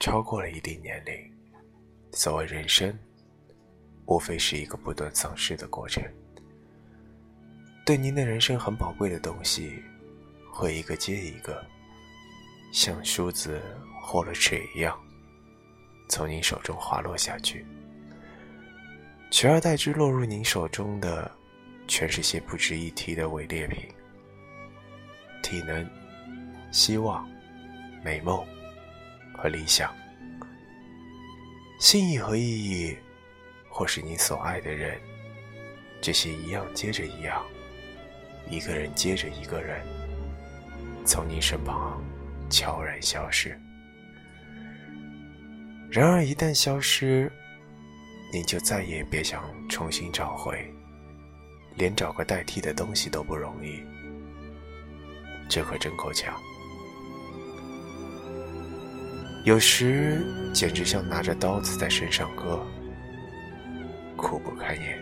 超过了一定年龄，所谓人生，无非是一个不断丧失的过程。对您的人生很宝贵的东西，会一个接一个，像梳子或了齿一样，从您手中滑落下去。取而代之落入您手中的，全是些不值一提的伪劣品。体能、希望、美梦和理想，心意和意义，或是你所爱的人，这些一样接着一样，一个人接着一个人，从你身旁悄然消失。然而一旦消失，你就再也别想重新找回，连找个代替的东西都不容易。这可真够呛，有时简直像拿着刀子在身上割，苦不堪言。